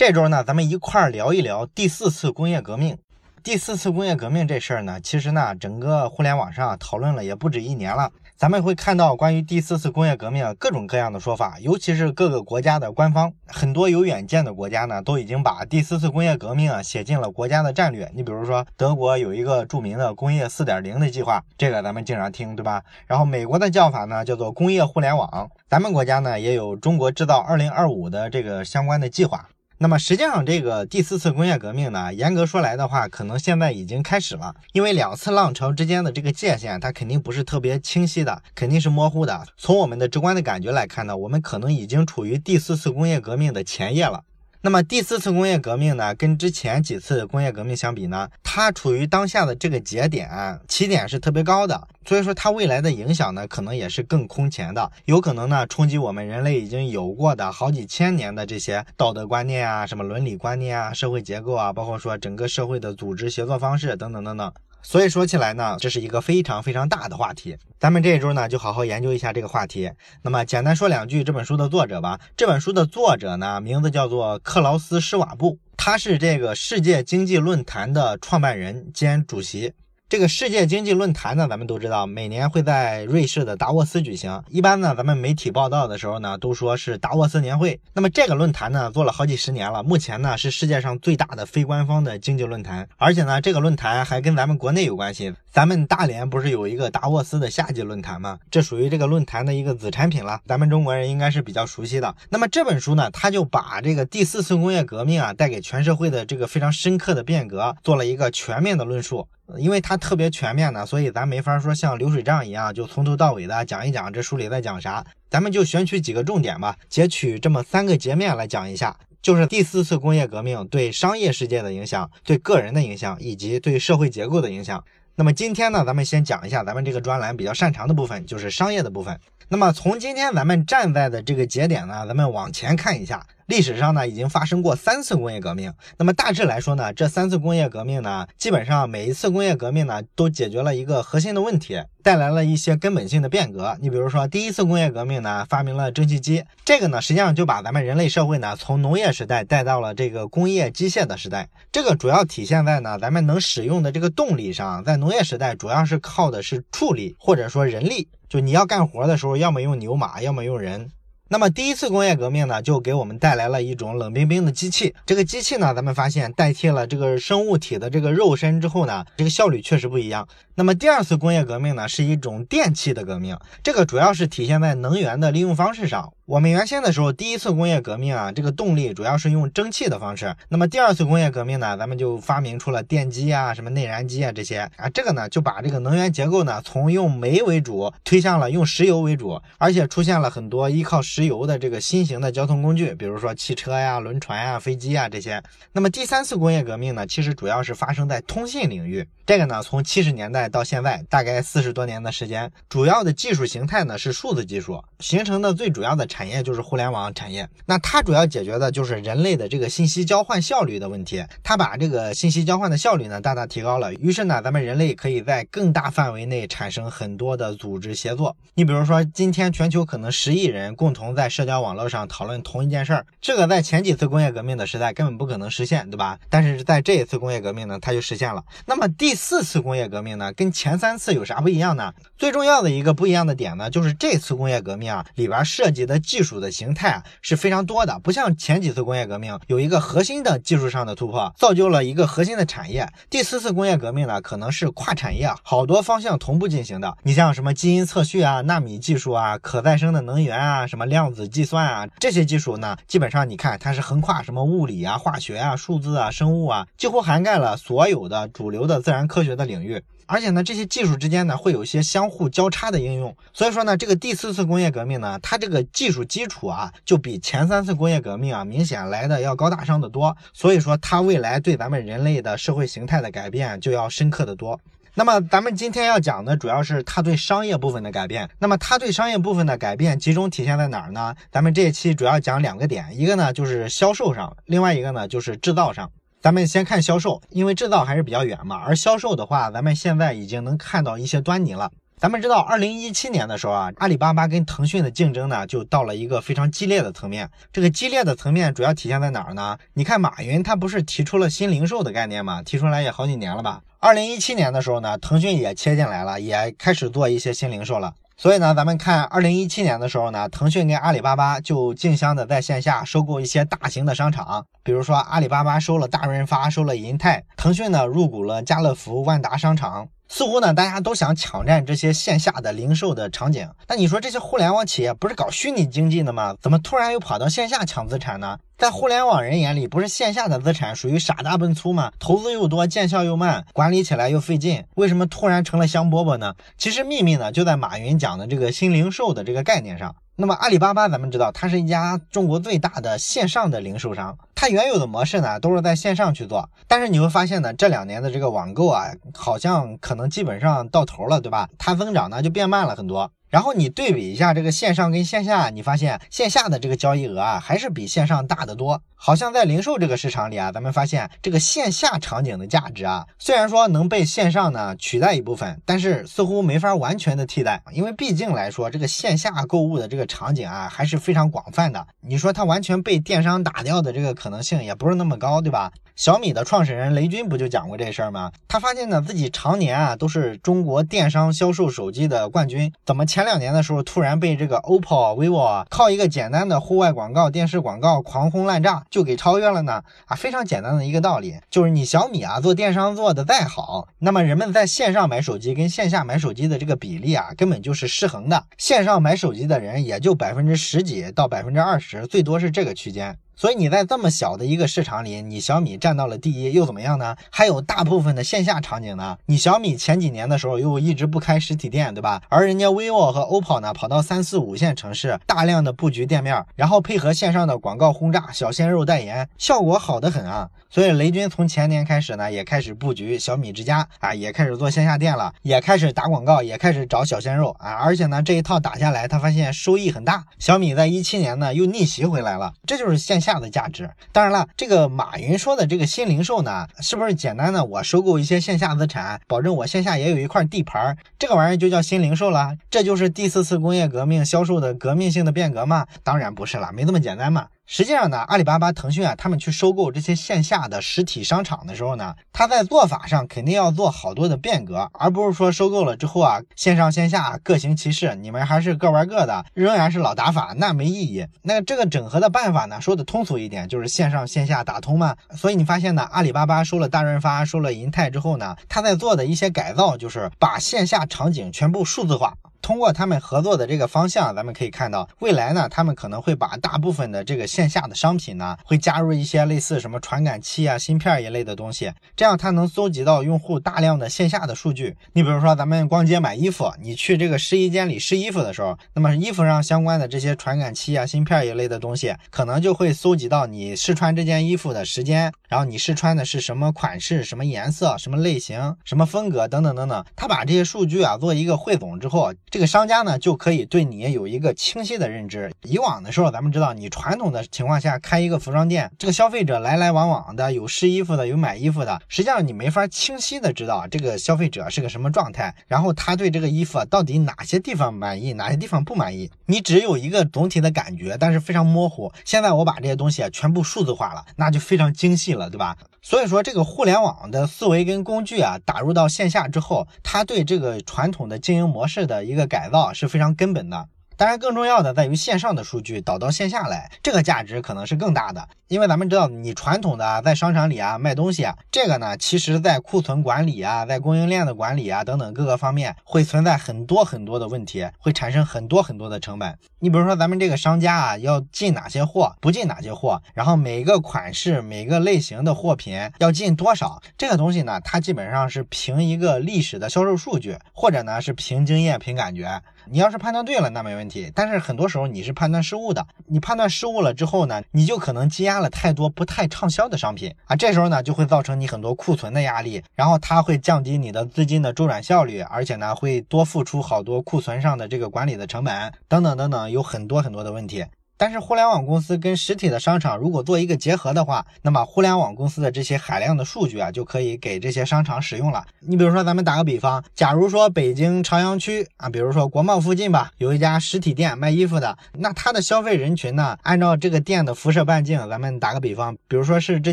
这周呢，咱们一块儿聊一聊第四次工业革命。第四次工业革命这事儿呢，其实呢，整个互联网上讨论了也不止一年了。咱们会看到关于第四次工业革命各种各样的说法，尤其是各个国家的官方，很多有远见的国家呢，都已经把第四次工业革命啊写进了国家的战略。你比如说，德国有一个著名的工业四点零的计划，这个咱们经常听，对吧？然后美国的叫法呢叫做工业互联网，咱们国家呢也有中国制造二零二五的这个相关的计划。那么实际上，这个第四次工业革命呢，严格说来的话，可能现在已经开始了。因为两次浪潮之间的这个界限，它肯定不是特别清晰的，肯定是模糊的。从我们的直观的感觉来看呢，我们可能已经处于第四次工业革命的前夜了。那么第四次工业革命呢，跟之前几次工业革命相比呢，它处于当下的这个节点，起点是特别高的，所以说它未来的影响呢，可能也是更空前的，有可能呢冲击我们人类已经有过的好几千年的这些道德观念啊，什么伦理观念啊，社会结构啊，包括说整个社会的组织协作方式等等等等。所以说起来呢，这是一个非常非常大的话题。咱们这一周呢，就好好研究一下这个话题。那么简单说两句这本书的作者吧。这本书的作者呢，名字叫做克劳斯·施瓦布，他是这个世界经济论坛的创办人兼主席。这个世界经济论坛呢，咱们都知道，每年会在瑞士的达沃斯举行。一般呢，咱们媒体报道的时候呢，都说是达沃斯年会。那么这个论坛呢，做了好几十年了，目前呢是世界上最大的非官方的经济论坛。而且呢，这个论坛还跟咱们国内有关系。咱们大连不是有一个达沃斯的夏季论坛吗？这属于这个论坛的一个子产品了。咱们中国人应该是比较熟悉的。那么这本书呢，它就把这个第四次工业革命啊带给全社会的这个非常深刻的变革，做了一个全面的论述。因为它特别全面呢，所以咱没法说像流水账一样，就从头到尾的讲一讲这书里在讲啥。咱们就选取几个重点吧，截取这么三个截面来讲一下，就是第四次工业革命对商业世界的影响、对个人的影响以及对社会结构的影响。那么今天呢，咱们先讲一下咱们这个专栏比较擅长的部分，就是商业的部分。那么从今天咱们站在的这个节点呢，咱们往前看一下。历史上呢，已经发生过三次工业革命。那么大致来说呢，这三次工业革命呢，基本上每一次工业革命呢，都解决了一个核心的问题，带来了一些根本性的变革。你比如说，第一次工业革命呢，发明了蒸汽机，这个呢，实际上就把咱们人类社会呢，从农业时代带到了这个工业机械的时代。这个主要体现在呢，咱们能使用的这个动力上，在农业时代主要是靠的是畜力或者说人力，就你要干活的时候，要么用牛马，要么用人。那么第一次工业革命呢，就给我们带来了一种冷冰冰的机器。这个机器呢，咱们发现代替了这个生物体的这个肉身之后呢，这个效率确实不一样。那么第二次工业革命呢，是一种电气的革命，这个主要是体现在能源的利用方式上。我们原先的时候，第一次工业革命啊，这个动力主要是用蒸汽的方式。那么第二次工业革命呢，咱们就发明出了电机啊，什么内燃机啊这些啊，这个呢就把这个能源结构呢从用煤为主推向了用石油为主，而且出现了很多依靠石油的这个新型的交通工具，比如说汽车呀、轮船呀、飞机啊这些。那么第三次工业革命呢，其实主要是发生在通信领域。这个呢，从七十年代到现在，大概四十多年的时间，主要的技术形态呢是数字技术形成的最主要的产。产业就是互联网产业，那它主要解决的就是人类的这个信息交换效率的问题。它把这个信息交换的效率呢大大提高了，于是呢，咱们人类可以在更大范围内产生很多的组织协作。你比如说，今天全球可能十亿人共同在社交网络上讨论同一件事儿，这个在前几次工业革命的时代根本不可能实现，对吧？但是在这一次工业革命呢，它就实现了。那么第四次工业革命呢，跟前三次有啥不一样呢？最重要的一个不一样的点呢，就是这次工业革命啊里边涉及的。技术的形态啊是非常多的，不像前几次工业革命有一个核心的技术上的突破，造就了一个核心的产业。第四次工业革命呢，可能是跨产业，好多方向同步进行的。你像什么基因测序啊、纳米技术啊、可再生的能源啊、什么量子计算啊，这些技术呢，基本上你看它是横跨什么物理啊、化学啊、数字啊、生物啊，几乎涵盖了所有的主流的自然科学的领域。而且呢，这些技术之间呢，会有一些相互交叉的应用。所以说呢，这个第四次工业革命呢，它这个技术基础啊，就比前三次工业革命啊，明显来的要高大上的多。所以说，它未来对咱们人类的社会形态的改变就要深刻的多。那么，咱们今天要讲的主要是它对商业部分的改变。那么，它对商业部分的改变集中体现在哪儿呢？咱们这一期主要讲两个点，一个呢就是销售上，另外一个呢就是制造上。咱们先看销售，因为制造还是比较远嘛。而销售的话，咱们现在已经能看到一些端倪了。咱们知道，二零一七年的时候啊，阿里巴巴跟腾讯的竞争呢，就到了一个非常激烈的层面。这个激烈的层面主要体现在哪儿呢？你看马云他不是提出了新零售的概念吗？提出来也好几年了吧？二零一七年的时候呢，腾讯也切进来了，也开始做一些新零售了。所以呢，咱们看二零一七年的时候呢，腾讯跟阿里巴巴就竞相的在线下收购一些大型的商场，比如说阿里巴巴收了大润发，收了银泰，腾讯呢入股了家乐福、万达商场。似乎呢，大家都想抢占这些线下的零售的场景。那你说这些互联网企业不是搞虚拟经济的吗？怎么突然又跑到线下抢资产呢？在互联网人眼里，不是线下的资产属于傻大笨粗吗？投资又多，见效又慢，管理起来又费劲，为什么突然成了香饽饽呢？其实秘密呢就在马云讲的这个新零售的这个概念上。那么阿里巴巴，咱们知道它是一家中国最大的线上的零售商，它原有的模式呢都是在线上去做，但是你会发现呢，这两年的这个网购啊，好像可能基本上到头了，对吧？它增长呢就变慢了很多。然后你对比一下这个线上跟线下，你发现线下的这个交易额啊，还是比线上大得多。好像在零售这个市场里啊，咱们发现这个线下场景的价值啊，虽然说能被线上呢取代一部分，但是似乎没法完全的替代，因为毕竟来说，这个线下购物的这个场景啊，还是非常广泛的。你说它完全被电商打掉的这个可能性也不是那么高，对吧？小米的创始人雷军不就讲过这事儿吗？他发现呢自己常年啊都是中国电商销售手机的冠军，怎么前前两年的时候突然被这个 OPPO、vivo 靠一个简单的户外广告、电视广告狂轰滥炸就给超越了呢？啊，非常简单的一个道理，就是你小米啊做电商做的再好，那么人们在线上买手机跟线下买手机的这个比例啊根本就是失衡的，线上买手机的人也就百分之十几到百分之二十，最多是这个区间。所以你在这么小的一个市场里，你小米占到了第一，又怎么样呢？还有大部分的线下场景呢。你小米前几年的时候又一直不开实体店，对吧？而人家 vivo 和 OPPO 呢，跑到三四五线城市，大量的布局店面，然后配合线上的广告轰炸，小鲜肉代言，效果好得很啊。所以雷军从前年开始呢，也开始布局小米之家啊，也开始做线下店了，也开始打广告，也开始找小鲜肉啊。而且呢，这一套打下来，他发现收益很大。小米在一七年呢又逆袭回来了，这就是线下。下的价值，当然了，这个马云说的这个新零售呢，是不是简单的我收购一些线下资产，保证我线下也有一块地盘儿，这个玩意儿就叫新零售了？这就是第四次工业革命销售的革命性的变革吗？当然不是了，没这么简单嘛。实际上呢，阿里巴巴、腾讯啊，他们去收购这些线下的实体商场的时候呢，他在做法上肯定要做好多的变革，而不是说收购了之后啊，线上线下各行其事，你们还是各玩各的，仍然是老打法，那没意义。那这个整合的办法呢，说的通俗一点，就是线上线下打通嘛。所以你发现呢，阿里巴巴收了大润发、收了银泰之后呢，他在做的一些改造，就是把线下场景全部数字化。通过他们合作的这个方向，咱们可以看到，未来呢，他们可能会把大部分的这个线下的商品呢，会加入一些类似什么传感器啊、芯片一类的东西，这样它能搜集到用户大量的线下的数据。你比如说，咱们逛街买衣服，你去这个试衣间里试衣服的时候，那么衣服上相关的这些传感器啊、芯片一类的东西，可能就会搜集到你试穿这件衣服的时间，然后你试穿的是什么款式、什么颜色、什么类型、什么风格等等等等。他把这些数据啊做一个汇总之后。这个商家呢，就可以对你有一个清晰的认知。以往的时候，咱们知道，你传统的情况下开一个服装店，这个消费者来来往往的，有试衣服的，有买衣服的，实际上你没法清晰的知道这个消费者是个什么状态，然后他对这个衣服到底哪些地方满意，哪些地方不满意，你只有一个总体的感觉，但是非常模糊。现在我把这些东西啊全部数字化了，那就非常精细了，对吧？所以说，这个互联网的思维跟工具啊，打入到线下之后，它对这个传统的经营模式的一个改造是非常根本的。当然，更重要的在于线上的数据导到线下来，这个价值可能是更大的。因为咱们知道，你传统的在商场里啊卖东西啊，这个呢，其实在库存管理啊，在供应链的管理啊等等各个方面，会存在很多很多的问题，会产生很多很多的成本。你比如说，咱们这个商家啊，要进哪些货，不进哪些货，然后每个款式、每个类型的货品要进多少，这个东西呢，它基本上是凭一个历史的销售数据，或者呢是凭经验、凭感觉。你要是判断对了，那没问题。但是很多时候你是判断失误的。你判断失误了之后呢，你就可能积压了太多不太畅销的商品啊。这时候呢，就会造成你很多库存的压力，然后它会降低你的资金的周转效率，而且呢，会多付出好多库存上的这个管理的成本等等等等，有很多很多的问题。但是互联网公司跟实体的商场如果做一个结合的话，那么互联网公司的这些海量的数据啊，就可以给这些商场使用了。你比如说，咱们打个比方，假如说北京朝阳区啊，比如说国贸附近吧，有一家实体店卖衣服的，那它的消费人群呢，按照这个店的辐射半径，咱们打个比方，比如说是这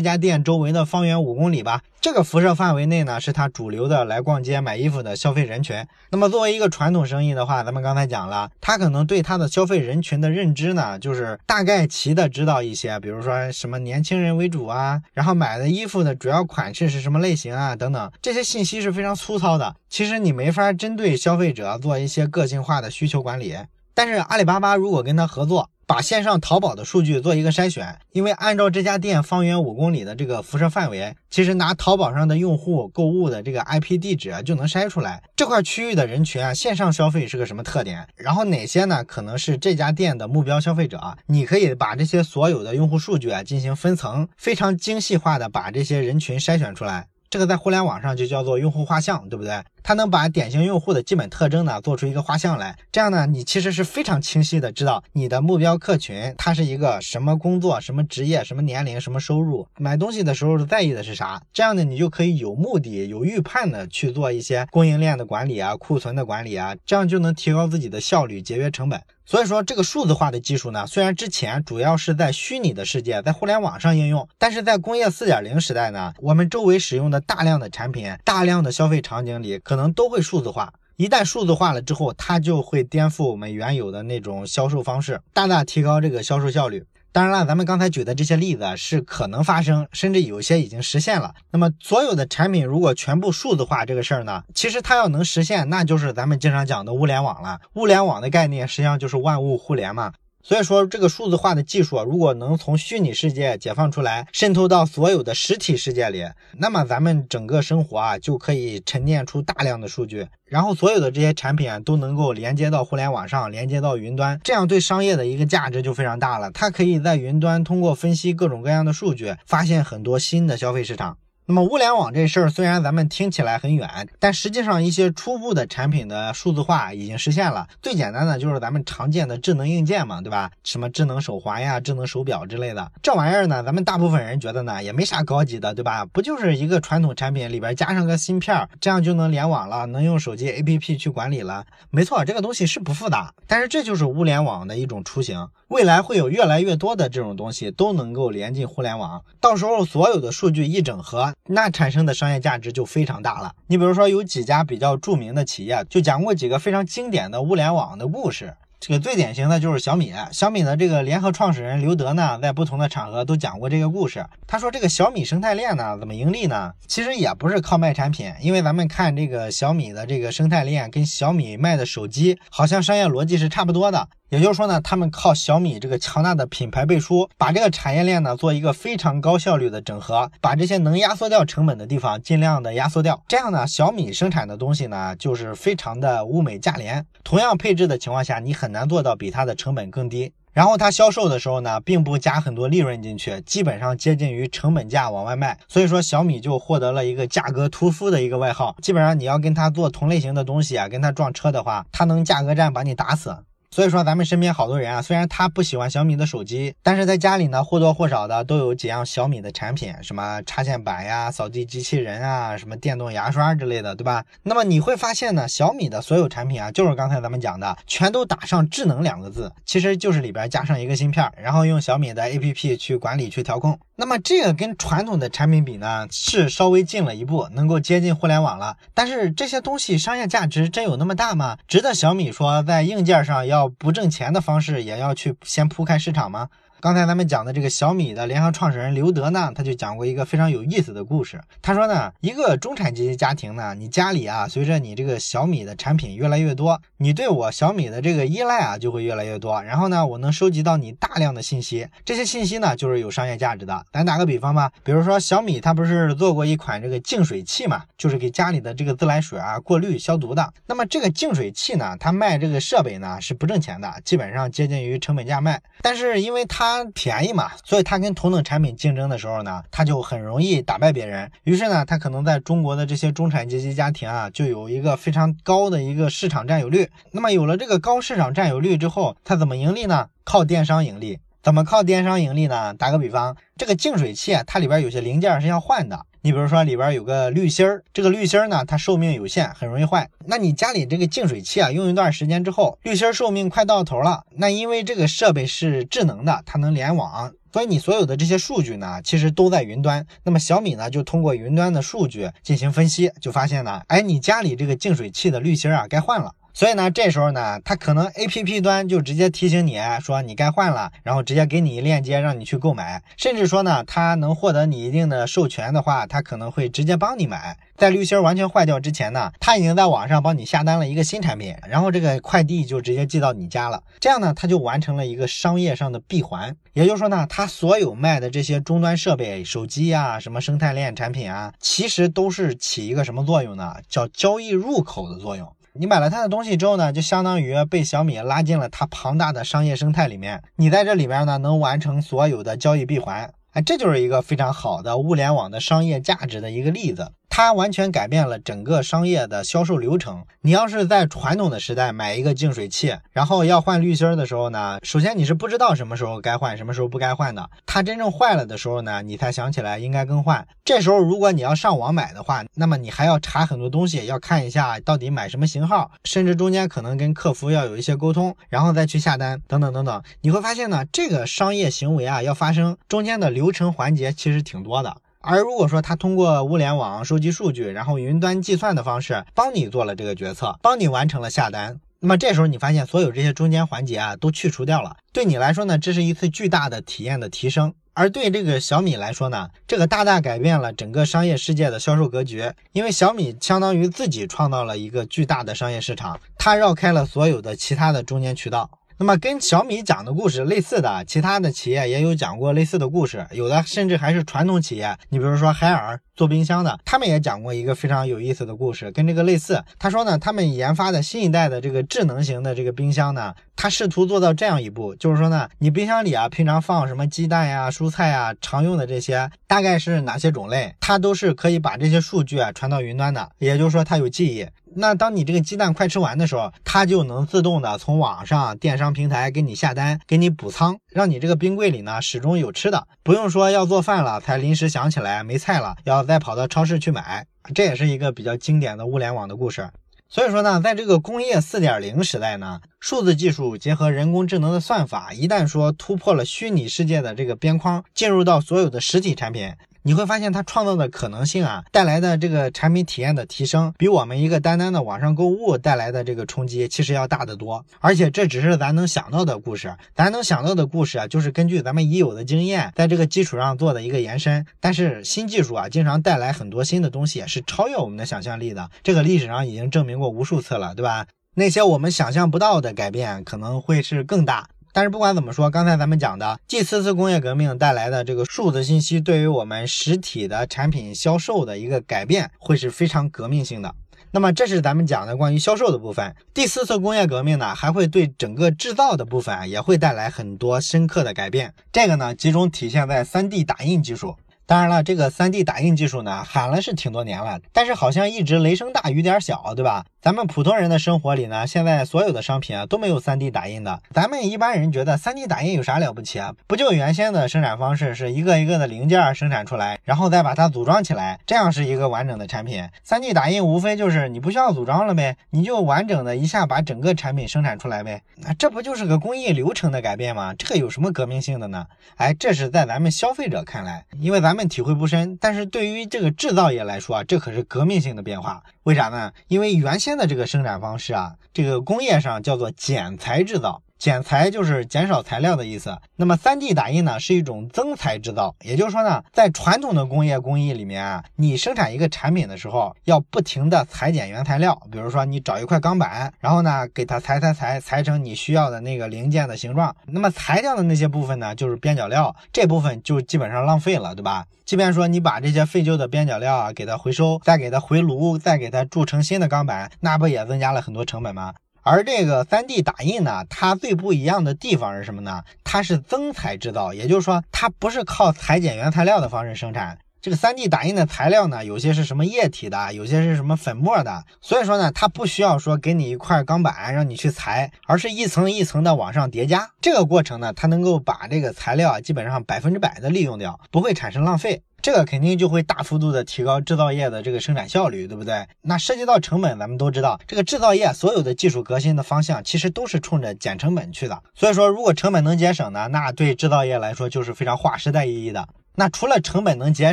家店周围的方圆五公里吧。这个辐射范围内呢，是它主流的来逛街买衣服的消费人群。那么作为一个传统生意的话，咱们刚才讲了，它可能对它的消费人群的认知呢，就是是大概齐的知道一些，比如说什么年轻人为主啊，然后买的衣服的主要款式是什么类型啊，等等，这些信息是非常粗糙的。其实你没法针对消费者做一些个性化的需求管理。但是阿里巴巴如果跟他合作，把线上淘宝的数据做一个筛选，因为按照这家店方圆五公里的这个辐射范围，其实拿淘宝上的用户购物的这个 IP 地址就能筛出来这块区域的人群啊，线上消费是个什么特点，然后哪些呢可能是这家店的目标消费者，你可以把这些所有的用户数据啊进行分层，非常精细化的把这些人群筛选出来。这个在互联网上就叫做用户画像，对不对？它能把典型用户的基本特征呢做出一个画像来，这样呢，你其实是非常清晰的知道你的目标客群他是一个什么工作、什么职业、什么年龄、什么收入，买东西的时候在意的是啥。这样呢，你就可以有目的、有预判的去做一些供应链的管理啊、库存的管理啊，这样就能提高自己的效率、节约成本。所以说，这个数字化的技术呢，虽然之前主要是在虚拟的世界，在互联网上应用，但是在工业四点零时代呢，我们周围使用的大量的产品、大量的消费场景里，可能都会数字化。一旦数字化了之后，它就会颠覆我们原有的那种销售方式，大大提高这个销售效率。当然了，咱们刚才举的这些例子是可能发生，甚至有些已经实现了。那么，所有的产品如果全部数字化这个事儿呢，其实它要能实现，那就是咱们经常讲的物联网了。物联网的概念实际上就是万物互联嘛。所以说，这个数字化的技术啊，如果能从虚拟世界解放出来，渗透到所有的实体世界里，那么咱们整个生活啊，就可以沉淀出大量的数据，然后所有的这些产品啊，都能够连接到互联网上，连接到云端，这样对商业的一个价值就非常大了。它可以在云端通过分析各种各样的数据，发现很多新的消费市场。那么物联网这事儿虽然咱们听起来很远，但实际上一些初步的产品的数字化已经实现了。最简单的就是咱们常见的智能硬件嘛，对吧？什么智能手环呀、智能手表之类的，这玩意儿呢，咱们大部分人觉得呢也没啥高级的，对吧？不就是一个传统产品里边加上个芯片，这样就能联网了，能用手机 APP 去管理了。没错，这个东西是不复杂，但是这就是物联网的一种雏形。未来会有越来越多的这种东西都能够连进互联网，到时候所有的数据一整合，那产生的商业价值就非常大了。你比如说，有几家比较著名的企业就讲过几个非常经典的物联网的故事。这个最典型的就是小米，小米的这个联合创始人刘德呢，在不同的场合都讲过这个故事。他说这个小米生态链呢，怎么盈利呢？其实也不是靠卖产品，因为咱们看这个小米的这个生态链，跟小米卖的手机好像商业逻辑是差不多的。也就是说呢，他们靠小米这个强大的品牌背书，把这个产业链呢做一个非常高效率的整合，把这些能压缩掉成本的地方尽量的压缩掉。这样呢，小米生产的东西呢就是非常的物美价廉。同样配置的情况下，你很难做到比它的成本更低。然后它销售的时候呢，并不加很多利润进去，基本上接近于成本价往外卖。所以说小米就获得了一个价格屠夫的一个外号。基本上你要跟它做同类型的东西啊，跟它撞车的话，它能价格战把你打死。所以说，咱们身边好多人啊，虽然他不喜欢小米的手机，但是在家里呢，或多或少的都有几样小米的产品，什么插线板呀、扫地机器人啊、什么电动牙刷之类的，对吧？那么你会发现呢，小米的所有产品啊，就是刚才咱们讲的，全都打上智能两个字，其实就是里边加上一个芯片，然后用小米的 APP 去管理、去调控。那么这个跟传统的产品比呢，是稍微进了一步，能够接近互联网了。但是这些东西商业价值真有那么大吗？值得小米说在硬件上要要不挣钱的方式也要去先铺开市场吗？刚才咱们讲的这个小米的联合创始人刘德呢，他就讲过一个非常有意思的故事。他说呢，一个中产阶级家庭呢，你家里啊，随着你这个小米的产品越来越多，你对我小米的这个依赖啊就会越来越多。然后呢，我能收集到你大量的信息，这些信息呢就是有商业价值的。咱打个比方吧，比如说小米它不是做过一款这个净水器嘛，就是给家里的这个自来水啊过滤消毒的。那么这个净水器呢，它卖这个设备呢是不挣钱的，基本上接近于成本价卖。但是因为它它便宜嘛，所以它跟同等产品竞争的时候呢，它就很容易打败别人。于是呢，它可能在中国的这些中产阶级家庭啊，就有一个非常高的一个市场占有率。那么有了这个高市场占有率之后，它怎么盈利呢？靠电商盈利。怎么靠电商盈利呢？打个比方，这个净水器啊，它里边有些零件是要换的。你比如说里边有个滤芯儿，这个滤芯儿呢，它寿命有限，很容易坏。那你家里这个净水器啊，用一段时间之后，滤芯寿命快到头了。那因为这个设备是智能的，它能联网，所以你所有的这些数据呢，其实都在云端。那么小米呢，就通过云端的数据进行分析，就发现呢，哎，你家里这个净水器的滤芯啊，该换了。所以呢，这时候呢，它可能 A P P 端就直接提醒你说你该换了，然后直接给你链接让你去购买，甚至说呢，它能获得你一定的授权的话，它可能会直接帮你买。在滤芯完全坏掉之前呢，它已经在网上帮你下单了一个新产品，然后这个快递就直接寄到你家了。这样呢，它就完成了一个商业上的闭环。也就是说呢，它所有卖的这些终端设备、手机啊，什么生态链产品啊，其实都是起一个什么作用呢？叫交易入口的作用。你买了他的东西之后呢，就相当于被小米拉进了它庞大的商业生态里面。你在这里边呢，能完成所有的交易闭环。哎，这就是一个非常好的物联网的商业价值的一个例子。它完全改变了整个商业的销售流程。你要是在传统的时代买一个净水器，然后要换滤芯的时候呢，首先你是不知道什么时候该换，什么时候不该换的。它真正坏了的时候呢，你才想起来应该更换。这时候如果你要上网买的话，那么你还要查很多东西，要看一下到底买什么型号，甚至中间可能跟客服要有一些沟通，然后再去下单，等等等等。你会发现呢，这个商业行为啊要发生，中间的流程环节其实挺多的。而如果说他通过物联网收集数据，然后云端计算的方式帮你做了这个决策，帮你完成了下单，那么这时候你发现所有这些中间环节啊都去除掉了，对你来说呢，这是一次巨大的体验的提升。而对这个小米来说呢，这个大大改变了整个商业世界的销售格局，因为小米相当于自己创造了一个巨大的商业市场，它绕开了所有的其他的中间渠道。那么跟小米讲的故事类似的，其他的企业也有讲过类似的故事，有的甚至还是传统企业。你比如说海尔做冰箱的，他们也讲过一个非常有意思的故事，跟这个类似。他说呢，他们研发的新一代的这个智能型的这个冰箱呢，他试图做到这样一步，就是说呢，你冰箱里啊，平常放什么鸡蛋呀、蔬菜呀，常用的这些大概是哪些种类，它都是可以把这些数据啊传到云端的，也就是说它有记忆。那当你这个鸡蛋快吃完的时候，它就能自动的从网上电商平台给你下单，给你补仓，让你这个冰柜里呢始终有吃的，不用说要做饭了才临时想起来没菜了，要再跑到超市去买。这也是一个比较经典的物联网的故事。所以说呢，在这个工业四点零时代呢，数字技术结合人工智能的算法，一旦说突破了虚拟世界的这个边框，进入到所有的实体产品。你会发现它创造的可能性啊，带来的这个产品体验的提升，比我们一个单单的网上购物带来的这个冲击其实要大得多。而且这只是咱能想到的故事，咱能想到的故事啊，就是根据咱们已有的经验，在这个基础上做的一个延伸。但是新技术啊，经常带来很多新的东西，是超越我们的想象力的。这个历史上已经证明过无数次了，对吧？那些我们想象不到的改变，可能会是更大。但是不管怎么说，刚才咱们讲的第四次工业革命带来的这个数字信息，对于我们实体的产品销售的一个改变，会是非常革命性的。那么这是咱们讲的关于销售的部分。第四次工业革命呢，还会对整个制造的部分啊也会带来很多深刻的改变。这个呢，集中体现在 3D 打印技术。当然了，这个 3D 打印技术呢，喊了是挺多年了，但是好像一直雷声大雨点小，对吧？咱们普通人的生活里呢，现在所有的商品啊都没有 3D 打印的。咱们一般人觉得 3D 打印有啥了不起啊？不就原先的生产方式是一个一个的零件生产出来，然后再把它组装起来，这样是一个完整的产品。3D 打印无非就是你不需要组装了呗，你就完整的一下把整个产品生产出来呗。那这不就是个工艺流程的改变吗？这个有什么革命性的呢？哎，这是在咱们消费者看来，因为咱们体会不深，但是对于这个制造业来说啊，这可是革命性的变化。为啥呢？因为原先的这个生产方式啊，这个工业上叫做剪裁制造。减裁就是减少材料的意思。那么 3D 打印呢，是一种增材制造。也就是说呢，在传统的工业工艺里面啊，你生产一个产品的时候，要不停的裁剪原材料。比如说你找一块钢板，然后呢给它裁裁裁裁成你需要的那个零件的形状。那么裁掉的那些部分呢，就是边角料，这部分就基本上浪费了，对吧？即便说你把这些废旧的边角料啊给它回收，再给它回炉，再给它铸成新的钢板，那不也增加了很多成本吗？而这个 3D 打印呢，它最不一样的地方是什么呢？它是增材制造，也就是说，它不是靠裁剪原材料的方式生产。这个 3D 打印的材料呢，有些是什么液体的，有些是什么粉末的，所以说呢，它不需要说给你一块钢板让你去裁，而是一层一层的往上叠加。这个过程呢，它能够把这个材料啊基本上百分之百的利用掉，不会产生浪费。这个肯定就会大幅度的提高制造业的这个生产效率，对不对？那涉及到成本，咱们都知道，这个制造业所有的技术革新的方向其实都是冲着减成本去的。所以说，如果成本能节省呢，那对制造业来说就是非常划时代意义的。那除了成本能节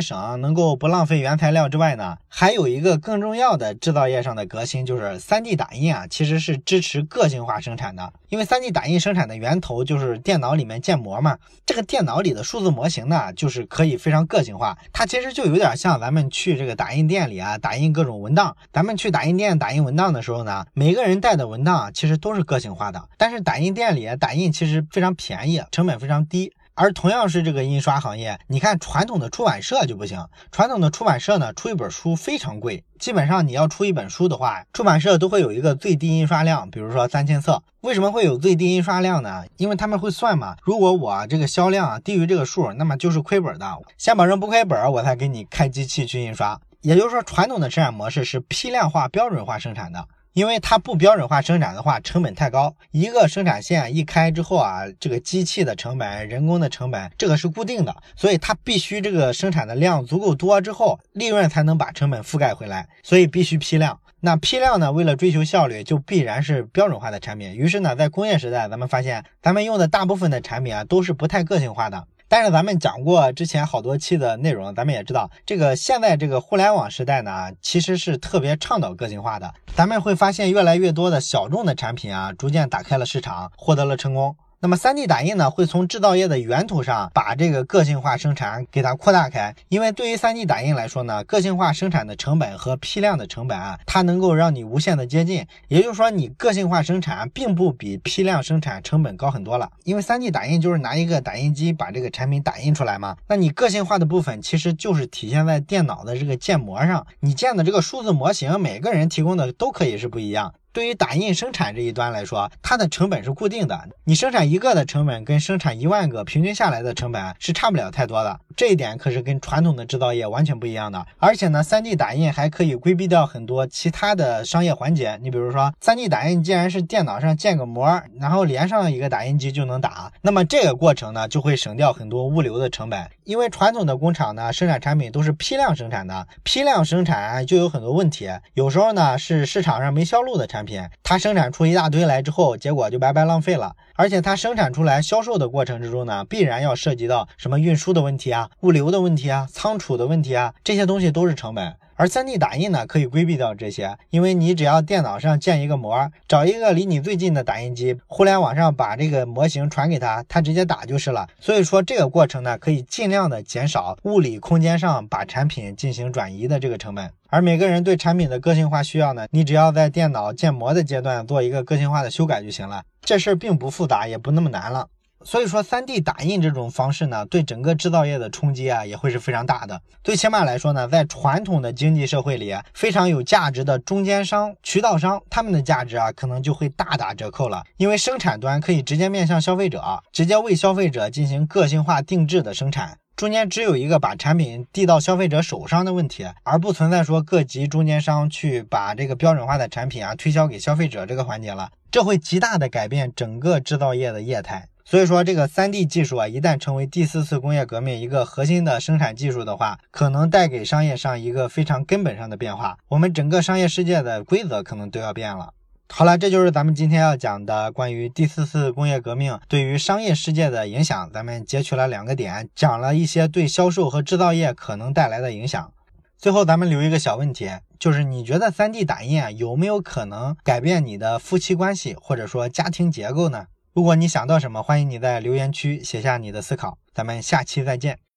省，能够不浪费原材料之外呢，还有一个更重要的制造业上的革新，就是 3D 打印啊，其实是支持个性化生产的。因为 3D 打印生产的源头就是电脑里面建模嘛，这个电脑里的数字模型呢，就是可以非常个性化。它其实就有点像咱们去这个打印店里啊，打印各种文档。咱们去打印店打印文档的时候呢，每个人带的文档其实都是个性化的。但是打印店里打印其实非常便宜，成本非常低。而同样是这个印刷行业，你看传统的出版社就不行。传统的出版社呢，出一本书非常贵，基本上你要出一本书的话，出版社都会有一个最低印刷量，比如说三千册。为什么会有最低印刷量呢？因为他们会算嘛，如果我这个销量低于这个数，那么就是亏本的。先保证不亏本，我才给你开机器去印刷。也就是说，传统的生产模式是批量化、标准化生产的。因为它不标准化生产的话，成本太高。一个生产线一开之后啊，这个机器的成本、人工的成本，这个是固定的，所以它必须这个生产的量足够多之后，利润才能把成本覆盖回来。所以必须批量。那批量呢，为了追求效率，就必然是标准化的产品。于是呢，在工业时代，咱们发现咱们用的大部分的产品啊，都是不太个性化的。但是咱们讲过之前好多期的内容，咱们也知道，这个现在这个互联网时代呢，其实是特别倡导个性化的。咱们会发现越来越多的小众的产品啊，逐渐打开了市场，获得了成功。那么，3D 打印呢，会从制造业的源头上把这个个性化生产给它扩大开。因为对于 3D 打印来说呢，个性化生产的成本和批量的成本啊，它能够让你无限的接近。也就是说，你个性化生产并不比批量生产成本高很多了。因为 3D 打印就是拿一个打印机把这个产品打印出来嘛。那你个性化的部分其实就是体现在电脑的这个建模上，你建的这个数字模型，每个人提供的都可以是不一样。对于打印生产这一端来说，它的成本是固定的。你生产一个的成本跟生产一万个平均下来的成本是差不了太多的。这一点可是跟传统的制造业完全不一样的。而且呢，3D 打印还可以规避掉很多其他的商业环节。你比如说，3D 打印既然是电脑上建个模，然后连上一个打印机就能打，那么这个过程呢就会省掉很多物流的成本。因为传统的工厂呢生产产品都是批量生产的，批量生产就有很多问题。有时候呢是市场上没销路的产品。品，它生产出一大堆来之后，结果就白白浪费了。而且它生产出来销售的过程之中呢，必然要涉及到什么运输的问题啊、物流的问题啊、仓储的问题啊，这些东西都是成本。而 3D 打印呢，可以规避掉这些，因为你只要电脑上建一个模，找一个离你最近的打印机，互联网上把这个模型传给他，他直接打就是了。所以说这个过程呢，可以尽量的减少物理空间上把产品进行转移的这个成本。而每个人对产品的个性化需要呢，你只要在电脑建模的阶段做一个个性化的修改就行了，这事儿并不复杂，也不那么难了。所以说，3D 打印这种方式呢，对整个制造业的冲击啊，也会是非常大的。最起码来说呢，在传统的经济社会里，非常有价值的中间商、渠道商，他们的价值啊，可能就会大打折扣了。因为生产端可以直接面向消费者，直接为消费者进行个性化定制的生产，中间只有一个把产品递到消费者手上的问题，而不存在说各级中间商去把这个标准化的产品啊推销给消费者这个环节了。这会极大的改变整个制造业的业态。所以说，这个 3D 技术啊，一旦成为第四次工业革命一个核心的生产技术的话，可能带给商业上一个非常根本上的变化。我们整个商业世界的规则可能都要变了。好了，这就是咱们今天要讲的关于第四次工业革命对于商业世界的影响。咱们截取了两个点，讲了一些对销售和制造业可能带来的影响。最后，咱们留一个小问题，就是你觉得 3D 打印啊有没有可能改变你的夫妻关系，或者说家庭结构呢？如果你想到什么，欢迎你在留言区写下你的思考。咱们下期再见。